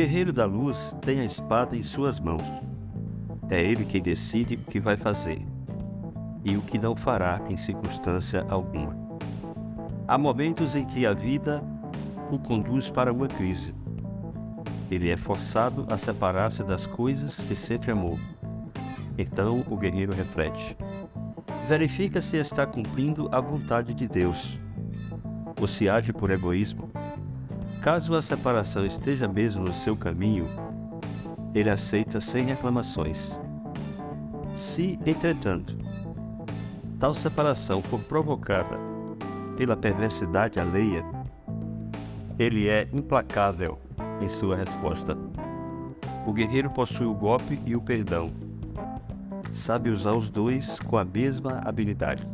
guerreiro da luz tem a espada em suas mãos. É ele quem decide o que vai fazer e o que não fará em circunstância alguma. Há momentos em que a vida o conduz para uma crise. Ele é forçado a separar-se das coisas que sempre amou. Então o guerreiro reflete. Verifica se está cumprindo a vontade de Deus ou se age por egoísmo. Caso a separação esteja mesmo no seu caminho, ele aceita sem reclamações. Se, entretanto, tal separação for provocada pela perversidade alheia, ele é implacável em sua resposta. O guerreiro possui o golpe e o perdão. Sabe usar os dois com a mesma habilidade.